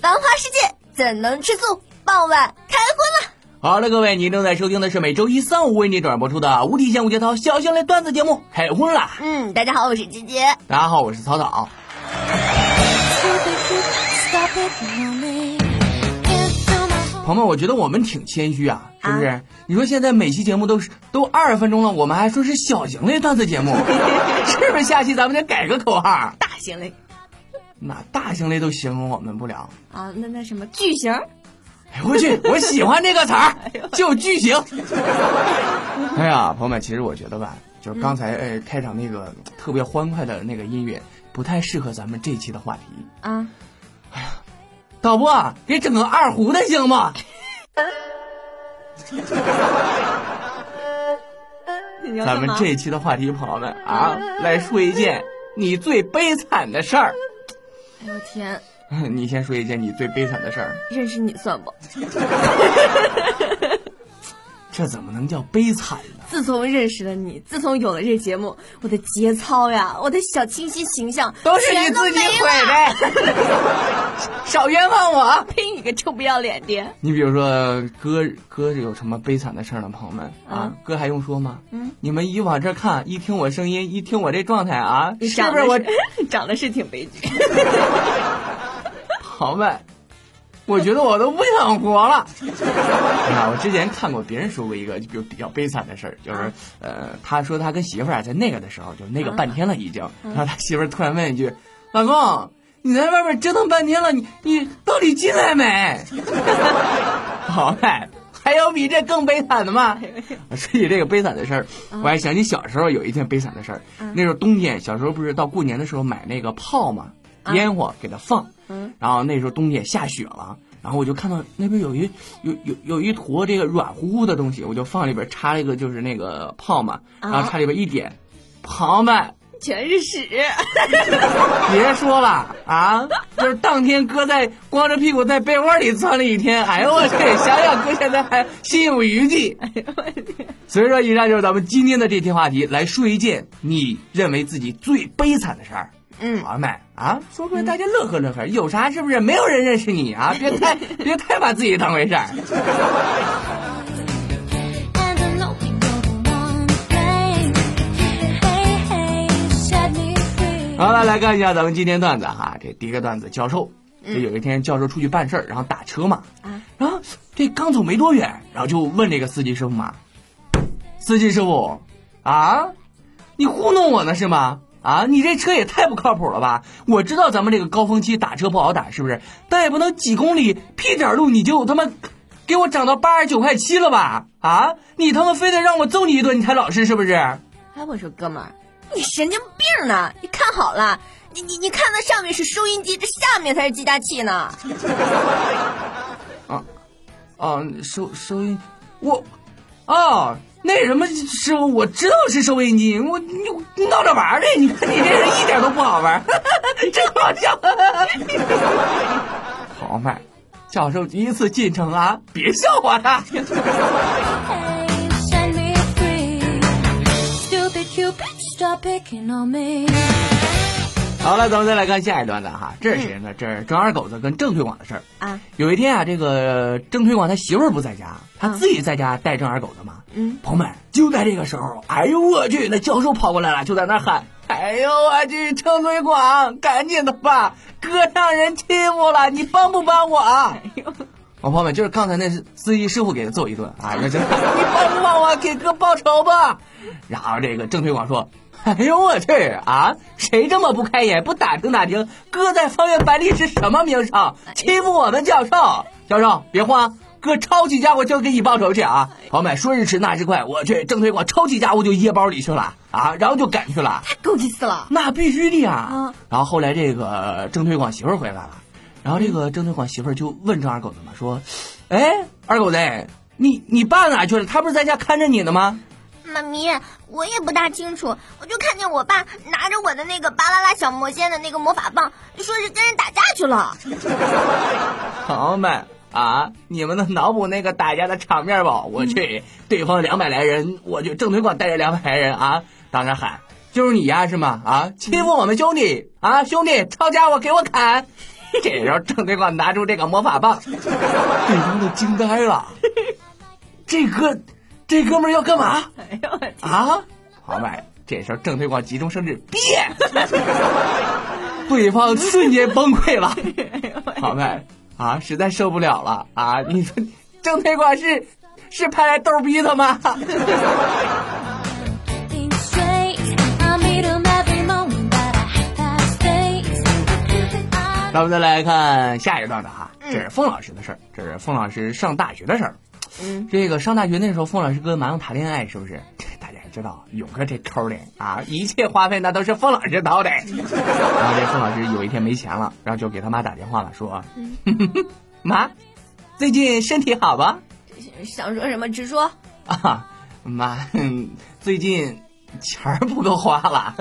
繁花世界怎能吃素？傍晚开荤了。好了，各位，您正在收听的是每周一、三、五为你转播出的无底线、无节操、小型类段子节目《开荤啦》。嗯，大家好，我是姐姐。大家好，我是草草。朋友们，我觉得我们挺谦虚啊，是不是？你说现在每期节目都是都二十分钟了，我们还说是小型类段子节目，是不是？下期咱们得改个口号，大型类那大型类都形容我们不了。啊，那那什么巨型？哎，我去，我喜欢这个词儿，就巨型。哎呀，朋友们，其实我觉得吧，就是刚才呃开场那个特别欢快的那个音乐，不太适合咱们这期的话题。啊，导播，给整个二胡的行吗？咱们这一期的话题，朋友们啊，来说一件你最悲惨的事儿。哎呦天，你先说一件你最悲惨的事儿，认识你算不？这怎么能叫悲惨呢？自从认识了你，自从有了这节目，我的节操呀，我的小清新形象都是你自己毁的，少冤枉我！呸！你个臭不要脸的！你比如说，哥哥是有什么悲惨的事儿呢？朋友们啊嗯，哥还用说吗？嗯，你们一往这看，一听我声音，一听我这状态啊，你是不是我长得是 长得是挺悲剧？朋友们？我觉得我都不想活了。哎呀，我之前看过别人说过一个就比如比较悲惨的事儿，就是呃，他说他跟媳妇儿啊在那个的时候，就那个半天了已经，然后他媳妇儿突然问一句：“老公，你在外面折腾半天了，你你到底进来没？” 好嘞，还有比这更悲惨的吗？说起这个悲惨的事儿，我还想起小时候有一件悲惨的事儿。那时候冬天，小时候不是到过年的时候买那个炮嘛，烟火给它放。嗯然后那时候冬天下雪了，然后我就看到那边有一有有有一坨这个软乎乎的东西，我就放里边插了一个就是那个泡嘛，然后插里边一点，朋友们。全是屎！别说了啊！就是当天哥在光着屁股在被窝里钻了一天，哎呦我去！想想哥现在还心有余悸。哎呦我天所以说，以上就是咱们今天的这期话题，来说一件你认为自己最悲惨的事儿。嗯朋友们啊，说出来大家乐呵乐呵，有啥是不是？没有人认识你啊！别太 别太把自己当回事儿。好了，来看一下咱们今天段子哈。这第一个段子，教授，这有一天教授出去办事儿，然后打车嘛，啊然后这刚走没多远，然后就问这个司机师傅嘛，司机师傅啊，你糊弄我呢是吗？啊，你这车也太不靠谱了吧！我知道咱们这个高峰期打车不好打，是不是？但也不能几公里屁点儿路你就他妈给我涨到八十九块七了吧？啊，你他妈非得让我揍你一顿你才老实是不是？哎，我说哥们儿，你神经病呢？你看好了，你你你看那上面是收音机，这下面才是计价器呢。啊啊，收收音，我，哦，那什么师傅，我知道是收音机，我你闹着玩儿的，你看你这人一点都不好玩儿，真好笑。好嘛，教授第一次进城啊，别笑话他。好了，咱们再来看下一段子哈，这是谁呢？这是郑二狗子跟郑推广的事儿。啊，有一天啊，这个郑推广他媳妇儿不在家，他嗯自己在家带郑二狗子嘛。嗯，朋友们，就在这个时候，哎呦我去，那教授跑过来了，就在那喊：“哎呦我去，郑推广，赶紧的吧，哥让人欺负了，你帮不帮我？” 哎呦，我朋友们，就是刚才那司机师傅给他揍一顿啊，那就 你帮不帮我给哥报仇吧？然后这个郑推广说：“哎呦我去啊，谁这么不开眼，不打听打听，哥在方圆百里是什么名声？欺负我们教授，教授别慌。”哥抄起家伙就给你报仇去啊！朋友们，说时迟那时快，我去郑推广抄起家伙就掖包里去了啊，然后就赶去了。太够气死了！那必须的呀。啊然后后来这个郑推广媳妇回来了，然后这个郑推广媳妇儿就问郑二狗子嘛，说：“哎，二狗子，你你爸哪去了？他不是在家看着你呢吗妈咪，我也不大清楚，我就看见我爸拿着我的那个巴啦啦小魔仙的那个魔法棒，说是跟人打架去了。”朋友们啊，你们能脑补那个打架的场面不？我去，对方两百来人，我就，郑推广带着两百来人啊，当着喊：“就是你呀，是吗？啊，欺负我们兄弟啊，兄弟抄家伙给我砍！” 这时候郑推广拿出这个魔法棒，对方都惊呆了。这哥，这哥们儿要干嘛？哎呦我！啊，好买。这时候郑推广急中生智，变，对方瞬间崩溃了。好妹啊，实在受不了了啊！你说郑推广是是派来逗逼的吗？那我们再来看下一段的哈，这是凤老师的事儿，这是凤老师上大学的事儿。嗯，这个上大学那时候，凤老师跟马勇谈恋爱，是不是？大家也知道，勇哥这抠的啊，一切花费那都是凤老师掏的。然后这凤老师有一天没钱了，然后就给他妈打电话了，说：“ 妈，最近身体好吧？想说什么直说。啊，妈，嗯最近钱儿不够花了。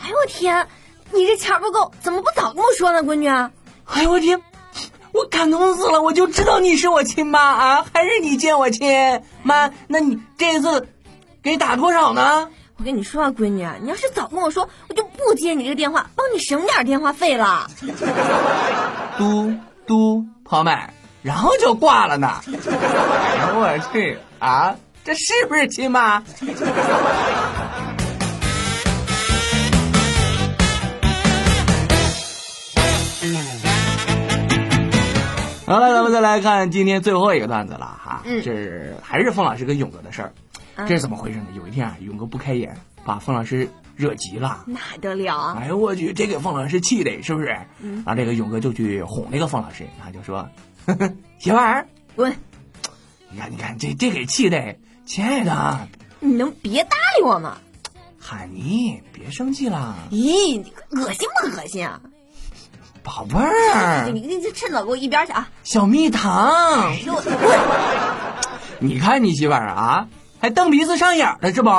哎呦我天，你这钱儿不够，怎么不早跟我说呢，闺女？哎呦我天，我感动死了！我就知道你是我亲妈啊，还是你见我亲妈？那你这次给打多少呢？我跟你说啊，闺女，你要是早跟我说，我就不接你这个电话，帮你省点电话费了。嘟嘟，朋友们，然后就挂了呢。哎呦，我去啊，这是不是亲妈？好了，咱们再来看今天最后一个段子了哈。嗯这是还是凤老师跟勇哥的事儿。啊这是怎么回事呢？有一天啊，勇哥不开眼，把凤老师惹急了。那还得了啊？哎呦我去，这给凤老师气的，是不是？然后这个勇哥就去哄那个凤老师，他就说：“呵 呵媳妇儿，滚！你看，你看，这这给气的，亲爱的，你能别搭理我吗？喊你别生气了，咦，你恶心不恶心啊？宝贝儿，你你你趁早给我一边去啊！小蜜糖哎，呦，你看你媳妇儿啊，还蹬鼻子上眼了是不？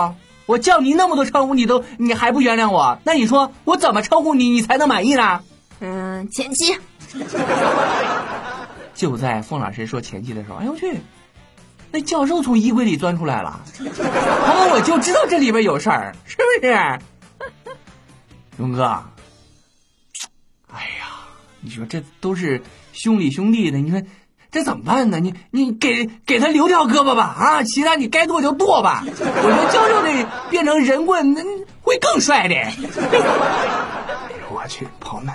我叫你那么多称呼，你都你还不原谅我？那你说我怎么称呼你，你才能满意呢？嗯，前妻，就在凤老师说前妻的时候，哎呦我去，那教授从衣柜里钻出来了，他们我就知道这里边有事儿，是不是？勇哥，你说这都是兄弟兄弟的，你说这怎么办呢？你你给给他留条胳膊吧啊，其他你该剁就剁吧。我觉得教授这变成人棍，那会更帅的。我去，朋友们，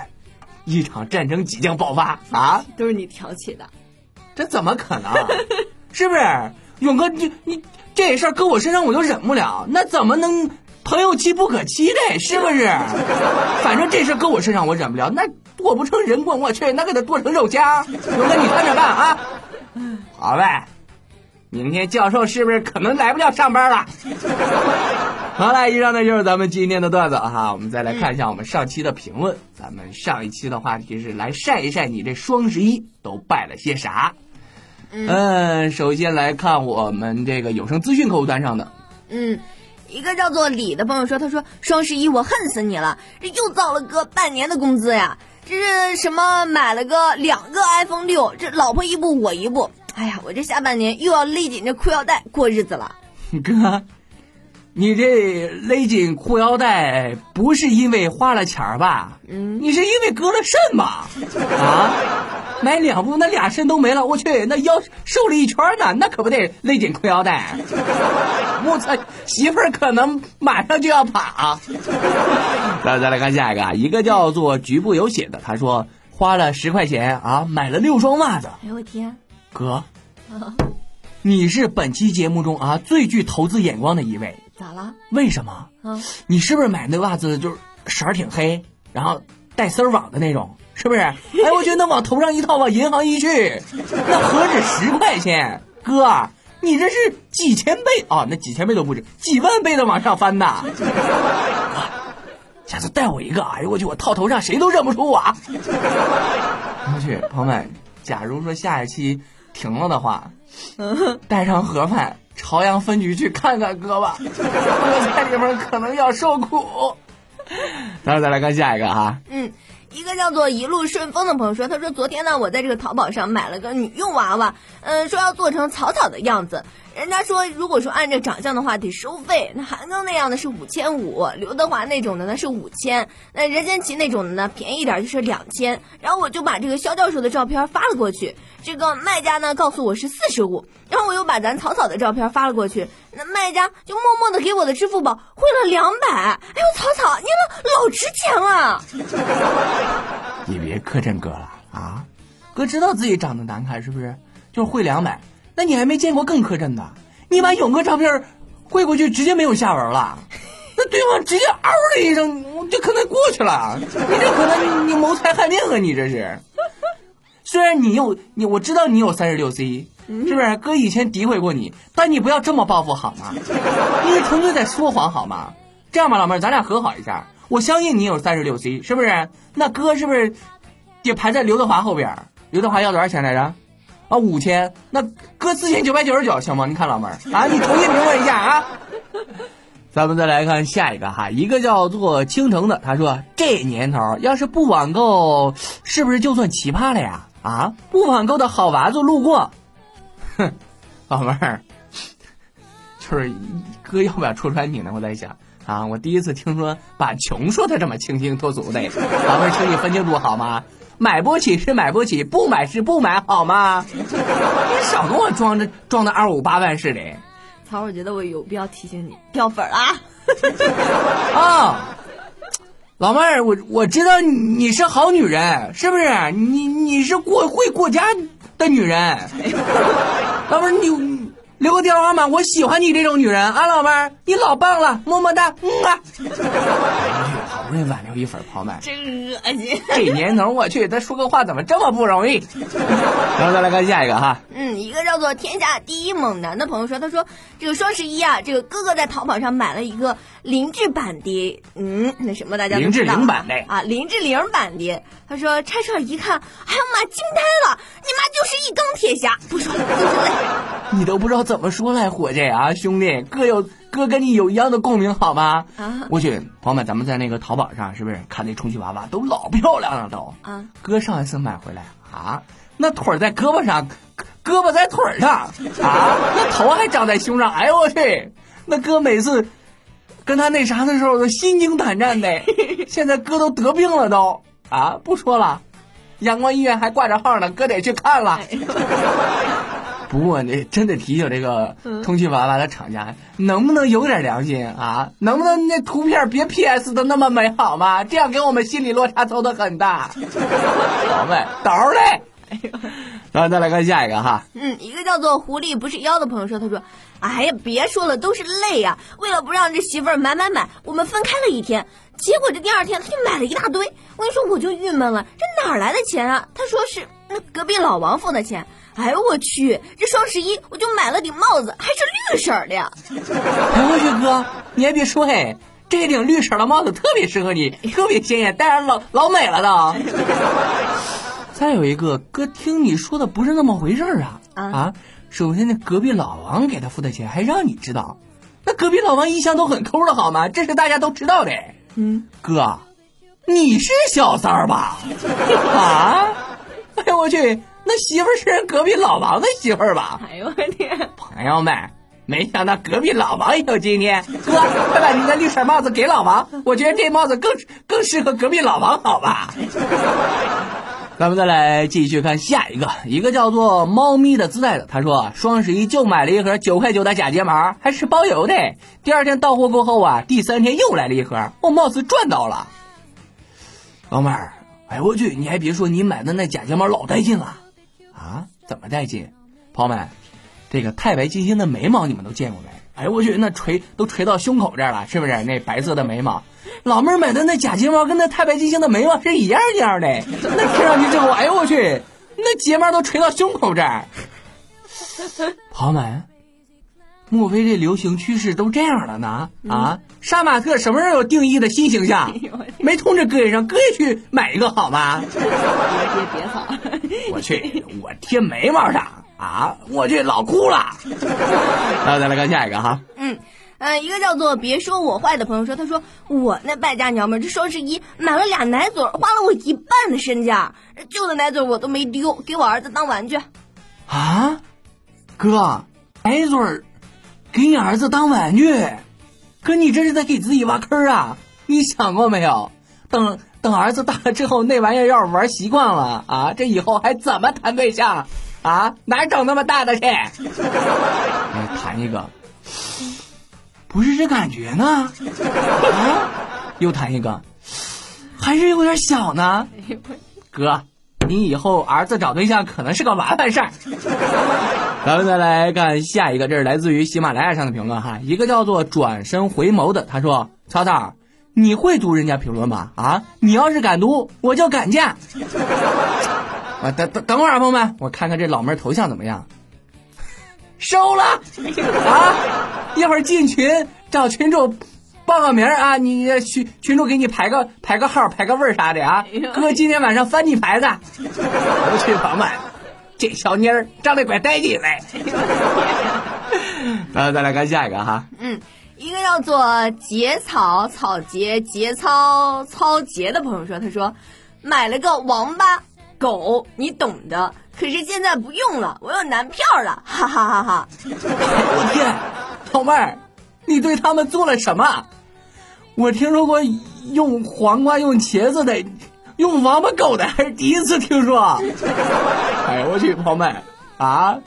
一场战争即将爆发啊！都是你挑起的。这怎么可能？是不是？勇哥，你你这事儿搁我身上我就忍不了，那怎么能朋友妻不可欺的？是不是？反正这事儿搁我身上我忍不了，那剁不成人棍，我去，那给他剁成肉夹。勇哥，你看着办啊！好呗，明天教授是不是可能来不了上班了？好了，以上呢就是咱们今天的段子哈。我们再来看一下我们上期的评论。咱们上一期的话题是来晒一晒你这双十一都败了些啥。嗯，首先来看我们这个有声资讯客户端上的，嗯，一个叫做李的朋友说，他说双十一我恨死你了，这又造了哥半年的工资呀，这是什么买了个两个 iPhone 六，这老婆一部我一部，哎呀，我这下半年又要勒紧这裤腰带过日子了。哥，你这勒紧裤腰带不是因为花了钱儿吧？嗯，你是因为割了肾吧？啊，买两部那俩肾都没了，我去，那腰瘦了一圈呢，那可不得勒紧裤腰带。我操，媳妇儿可能马上就要跑。来，再来看下一个啊，一个叫做局部有血的，他说花了十块钱啊，买了六双袜子。哎呦我天，哥，你是本期节目中啊最具投资眼光的一位，咋了？为什么？啊，你是不是买那袜子就是色儿挺黑，然后带丝儿网的那种？是不是？哎，我觉得那往头上一套，往银行一去，那何止十块钱？哥，你这是几千倍啊、那几千倍都不止，几万倍的往上翻呐！哥 下次带我一个，哎呦我去，我套头上谁都认不出我。我去，朋友们，假如说下一期停了的话，带上盒饭，朝阳分局去看看哥吧，哥在里面可能要受苦。然后再来看下一个哈，嗯，一个叫做一路顺风的朋友说，他说昨天呢，我在这个淘宝上买了个女用娃娃，嗯、说要做成草草的样子，人家说，如果说按照长相的话得收费，那韩庚那样的是五千五，刘德华那种的呢是五千，那任贤齐那种的呢便宜点就是两千。然后我就把这个肖教授的照片发了过去，这个卖家呢告诉我是四十五，然后我又把咱草草的照片发了过去，那卖家就默默的给我的支付宝汇了两百。哎呦，草草，你老老值钱了。你别磕碜哥了啊！哥知道自己长得难看是不是？就是汇两百，那你还没见过更磕碜的？你把勇哥照片汇过去，直接没有下文了，那对方直接嗷的一声，就可能过去了。你这可能你谋财害命啊！你这是。虽然你有你，我知道你有三十六 C，是不是？哥以前诋毁过你，但你不要这么报复好吗？你纯粹在说谎好吗？这样吧，老妹儿，咱俩和好一下。我相信你有三十六 C，是不是？那哥是不是得排在刘德华后边？刘德华要多少钱来着？啊，五千。那哥四千九百九十九，行吗？你看老妹儿啊，你重新评论一下啊。咱们再来看下一个哈，一个叫做倾城的，他说这年头要是不网购，是不是就算奇葩了呀？啊，不网购的好娃子路过，哼，老妹儿，就是哥要不要戳穿你呢？我在想。啊！我第一次听说把穷说的这么清新脱俗的，老妹儿，请你分清楚好吗？买不起是买不起，不买是不买好吗？你少跟我装着装的二五八万似的。曹，我觉得我有必要提醒你掉粉了啊！啊，老妹儿，我我知道你是好女人，是不是？你你是过会过家的女人，老妹儿你。留个电话号码，我喜欢你这种女人啊，老妹儿，你老棒了，么么哒，嗯啊。好不容易挽留一粉，朋友们，真恶心。这年头，我去，他说个话怎么这么不容易？然后再来看下一个哈。嗯，一个叫做天下第一猛男的朋友说，他说这个双十一啊，这个哥哥在淘宝上买了一个林志版的，嗯，那什么大家林志玲版的啊，林志玲版的。他说拆出来一看，哎呀妈，惊呆了，你妈就是一钢铁侠。不说了，你都不知道。怎么说来，伙计啊，兄弟，哥有哥跟你有一样的共鸣，好吗？啊，我去，朋友们，咱们在那个淘宝上是不是？看那充气娃娃都老漂亮了都？啊，哥上一次买回来。啊，那腿在胳膊上，胳膊在腿上。啊，那头还长在胸上，哎呦我去，那哥每次跟他那啥的时候都心惊胆战的，现在哥都得病了都。啊，不说了，阳光医院还挂着号呢，哥得去看了。不过你真得提醒这个充气娃娃的厂家，能不能有点良心啊？能不能那图片别 PS 的那么美好吗？这样给我们心理落差凑的很大。宝贝，倒嘞。哎呦然后再来看下一个哈。嗯，一个叫做狐狸不是妖的朋友说，他说：“哎呀，别说了，都是泪呀！为了不让这媳妇儿买买买，我们分开了一天，结果这第二天他就买了一大堆。我跟你说，我就郁闷了，这哪来的钱啊？他说是那隔壁老王付的钱。”哎呦我去！这双十一我就买了顶帽子，还是绿色的。哎我去哥，你还别说嘿，这顶绿色的帽子特别适合你，特别鲜艳，戴上老老美了都。再有一个哥，听你说的不是那么回事啊啊！首先那隔壁老王给他付的钱还让你知道，那隔壁老王一向都很抠的好吗？这是大家都知道的。嗯，哥，你是小三儿吧？啊！哎呦我去！那媳妇是人隔壁老王的媳妇吧？哎呦我天！朋友们，没想到隔壁老王也有今天。哥，快把你的绿色帽子给老王，我觉得这帽子更更适合隔壁老王，好吧？咱们再来继续看下一个，一个叫做“猫咪的自带”的，他说双十一就买了一盒九块九的假睫毛，还是包邮的。第二天到货过后啊，第三天又来了一盒，我貌似赚到了。老妹儿，哎我去，你还别说，你买的那假睫毛老带劲了。啊，怎么带劲？朋友们，这个太白金星的眉毛你们都见过没？哎呦我去，那垂都垂到胸口这儿了，是不是？那白色的眉毛，老妹儿买的那假睫毛跟那太白金星的眉毛是一样一样的。那贴上去之后，哎呦我去，那睫毛都垂到胸口这儿。朋友们，莫非这流行趋势都这样了呢？啊，杀马特什么时候有定义的新形象？没通知哥爷上，哥也去买一个好吗？别别别好。我去，我贴眉毛上啊！我去，老哭了。然后再来看下一个哈。嗯，呃，一个叫做别说我坏的朋友说，他说我那败家娘们儿这双十一买了俩奶嘴，花了我一半的身价，旧的奶嘴我都没丢，给我儿子当玩具。啊，哥，奶嘴儿，给你儿子当玩具，哥你这是在给自己挖坑啊！你想过没有？等等儿子大了之后，那玩意儿要是玩习惯了啊，这以后还怎么谈对象啊？哪整那么大的去？哎，谈一个，不是这感觉呢？啊，又谈一个，还是有点小呢。哥，你以后儿子找对象可能是个麻烦事儿。咱们再来看下一个，这是来自于喜马拉雅上的评论哈，一个叫做转身回眸的，他说：“超超，你会读人家评论吗？啊，你要是敢读，我就敢嫁。”啊，等等等会儿啊，朋友们，我看看这老妹儿头像怎么样。收了 啊！一会儿进群找群主报个名儿啊，你群群主给你排个排个号、排个位儿啥的啊。哥今天晚上翻你牌子。我去，朋友们，这小妮儿长得怪带劲嘞。呃，再来看下一个哈。一个叫做节草草节节操操节的朋友说，他说买了个王八狗，你懂的。可是现在不用了，我有男票了，哈哈哈哈！我天，老妹儿，你对他们做了什么？我听说过用黄瓜、用茄子的，用王八狗的还是第一次听说。哎呀，我去，朋友们啊！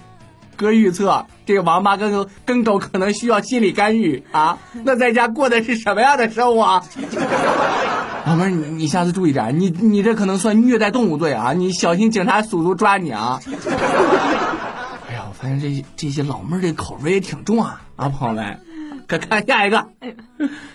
哥预测这个王八跟跟狗可能需要心理干预啊！那在家过的是什么样的生活？老妹儿，你你下次注意点，你你这可能算虐待动物罪啊！你小心警察叔叔抓你啊！哎呀，我发现这这些老妹儿这口味也挺重啊啊，朋友们，可看下一个。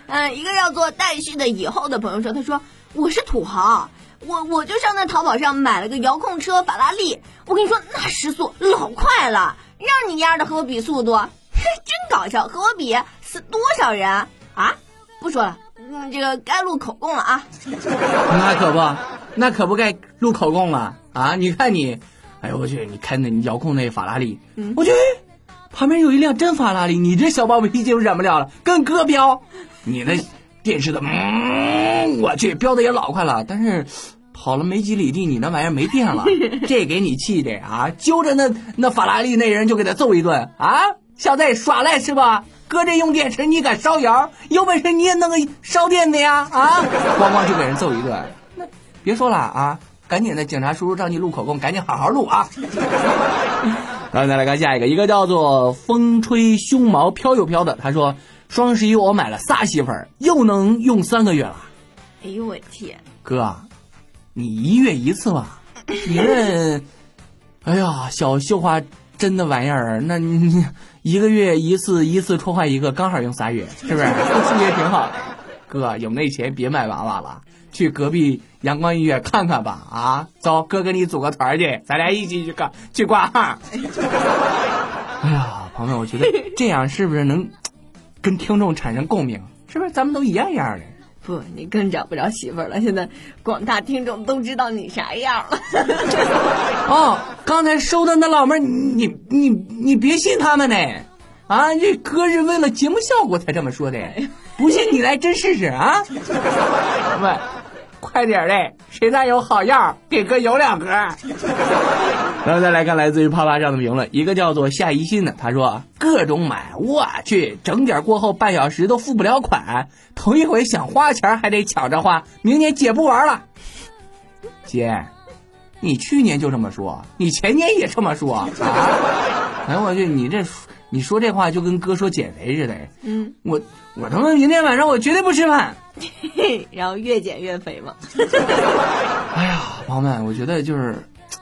嗯，一个叫做待续的以后的朋友说，他说我是土豪，我我就上那淘宝上买了个遥控车法拉利，我跟你说那时速老快了，让你丫的和我比速度，哼，真搞笑，和我比死多少人啊？不说了。嗯，这个该录口供了啊！那可不，那可不该录口供了啊！你看你，哎呦我去，你开那遥控那法拉利，嗯我去，旁边有一辆真法拉利，你这小暴脾气我忍不了了，跟哥飙，你那电视的，嗯，我去，飙的也老快了，但是跑了没几里地，你那玩意儿没电了，这给你气的啊！揪着那那法拉利那人就给他揍一顿啊！小子耍赖是吧？哥这用电池你敢烧窑？有本事你也弄个烧电的呀！啊，咣咣就给人揍一顿。那别说了啊，赶紧的，警察叔叔让你录口供，赶紧好好录啊！然后再来看下一个，一个叫做风吹胸毛飘又飘的，他说双十一我买了仨媳妇儿，又能用三个月了。哎呦我天！哥，你一月一次吧？你这，哎呀，小绣花针的玩意儿，那你你一个月一次，一次戳坏一个，刚好用仨月，是不是？这数学挺好的。哥，有那钱别买娃娃了，去隔壁阳光医院看看吧。啊，走，哥跟你组个团去，咱俩一起去看去挂号。哎呀，朋友们，我觉得这样是不是能跟听众产生共鸣？是不是咱们都一样一样的？不，你更找不着媳妇儿了。现在广大听众都知道你啥样了。哦，刚才收的那老妹儿，你你你别信他们呢，啊，这哥是为了节目效果才这么说的，不信你来真试试啊！喂，快点嘞，谁家有好药，给哥邮两盒。然后再来看来自于啪啪上的评论，一个叫做夏一心的，他说各种买，我去，整点过后半小时都付不了款，头一回想花钱还得抢着花，明年姐不玩了。姐，你去年就这么说，你前年也这么说啊？哎我去，你这你说这话就跟哥说减肥似的。嗯，我我他妈明天晚上我绝对不吃饭。然后越减越肥嘛。哎呀，朋友们，我觉得就是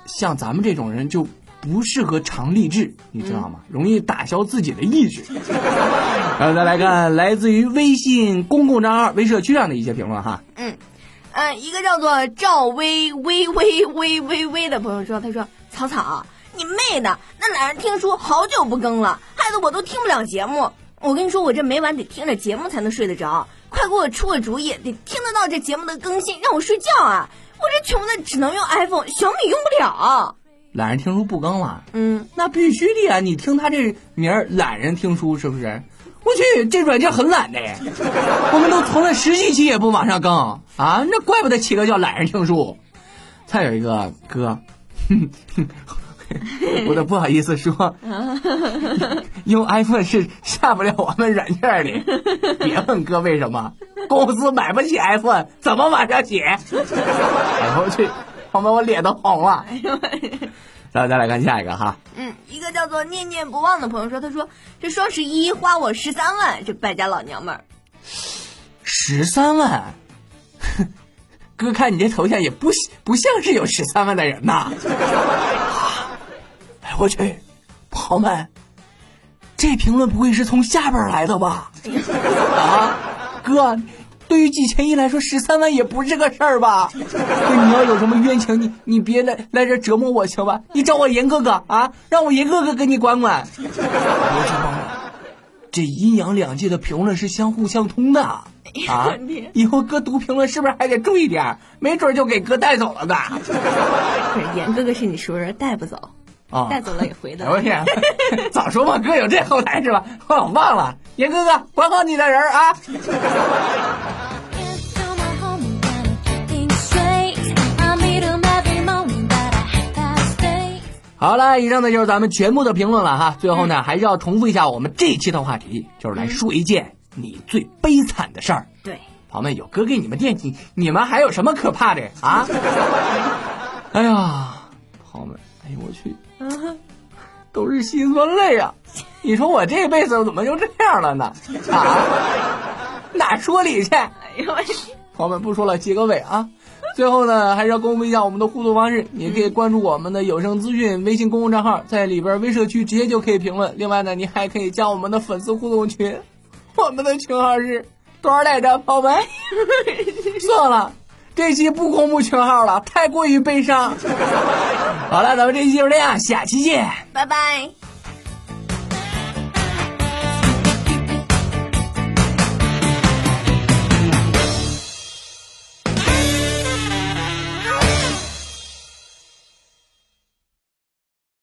像咱们这种人就不适合长立志，你知道吗？容易打消自己的意志。然后再来看来自于微信公共账号微社区上的一些评论哈。嗯，嗯，一个叫做赵薇薇薇薇薇薇的朋友说，他说草草，你妹的，那懒人听书好久不更了，害得我都听不了节目。我跟你说，我这每晚得听着节目才能睡得着，快给我出个主意，得听得到这节目的更新，让我睡觉啊！我这穷的只能用 iPhone，小米用不了。懒人听书不更了，嗯，那必须的呀！你听他这名儿，懒人听书是不是？我去，这软件很懒的，我们都存了十几期也不往上更啊！那怪不得起个叫懒人听书。再有一个哥，哼 哼 我都不好意思说，用 iPhone 是下不了我们软件的。别问哥为什么，公司买不起 iPhone，怎么往上写？哎呦我去，朋友们，我脸都红了。然后再来看下一个哈，嗯，一个叫做念念不忘的朋友说，他说这双十一花我十三万，这败家老娘们儿。十三万，哥看你这头像也不不像是有十三万的人呐。哎我去，朋友们，这评论不会是从下边来的吧？啊，哥，对于季千一来说，十三万也不是个事儿吧？哥，你要有什么冤情，你你别来来这折磨我行吧？你找我严哥哥啊，让我严哥哥给你管管。我去朋友们，这阴阳两界的评论是相互相通的啊！以后哥读评论是不是还得注意点儿？没准就给哥带走了呢。不是严哥哥是你熟人，带不走，啊，带走了也回的哎我天，早说嘛，哥有这后台是吧？我忘了，严哥哥管好你的人啊. 好了，以上呢就是咱们全部的评论了哈。最后呢，还是要重复一下我们这一期的话题，就是来说一件你最悲惨的事儿。对，朋友们，有哥给你们垫底，你们还有什么可怕的啊？哎呀，朋友们，哎呦我去，都是心酸泪啊！你说我这辈子怎么就这样了呢？啊，哪说理去？哎呦我去，朋友们不说了，结个尾啊！最后呢，还是要公布一下我们的互动方式，你可以关注我们的有声资讯微信公众账号，在里边微社区直接就可以评论。另外呢，你还可以加我们的粉丝互动群，我们的群号是多少来着，朋友们？算了，这期不公布群号了，太过于悲伤。好了，咱们这期就这样，下期见。拜拜。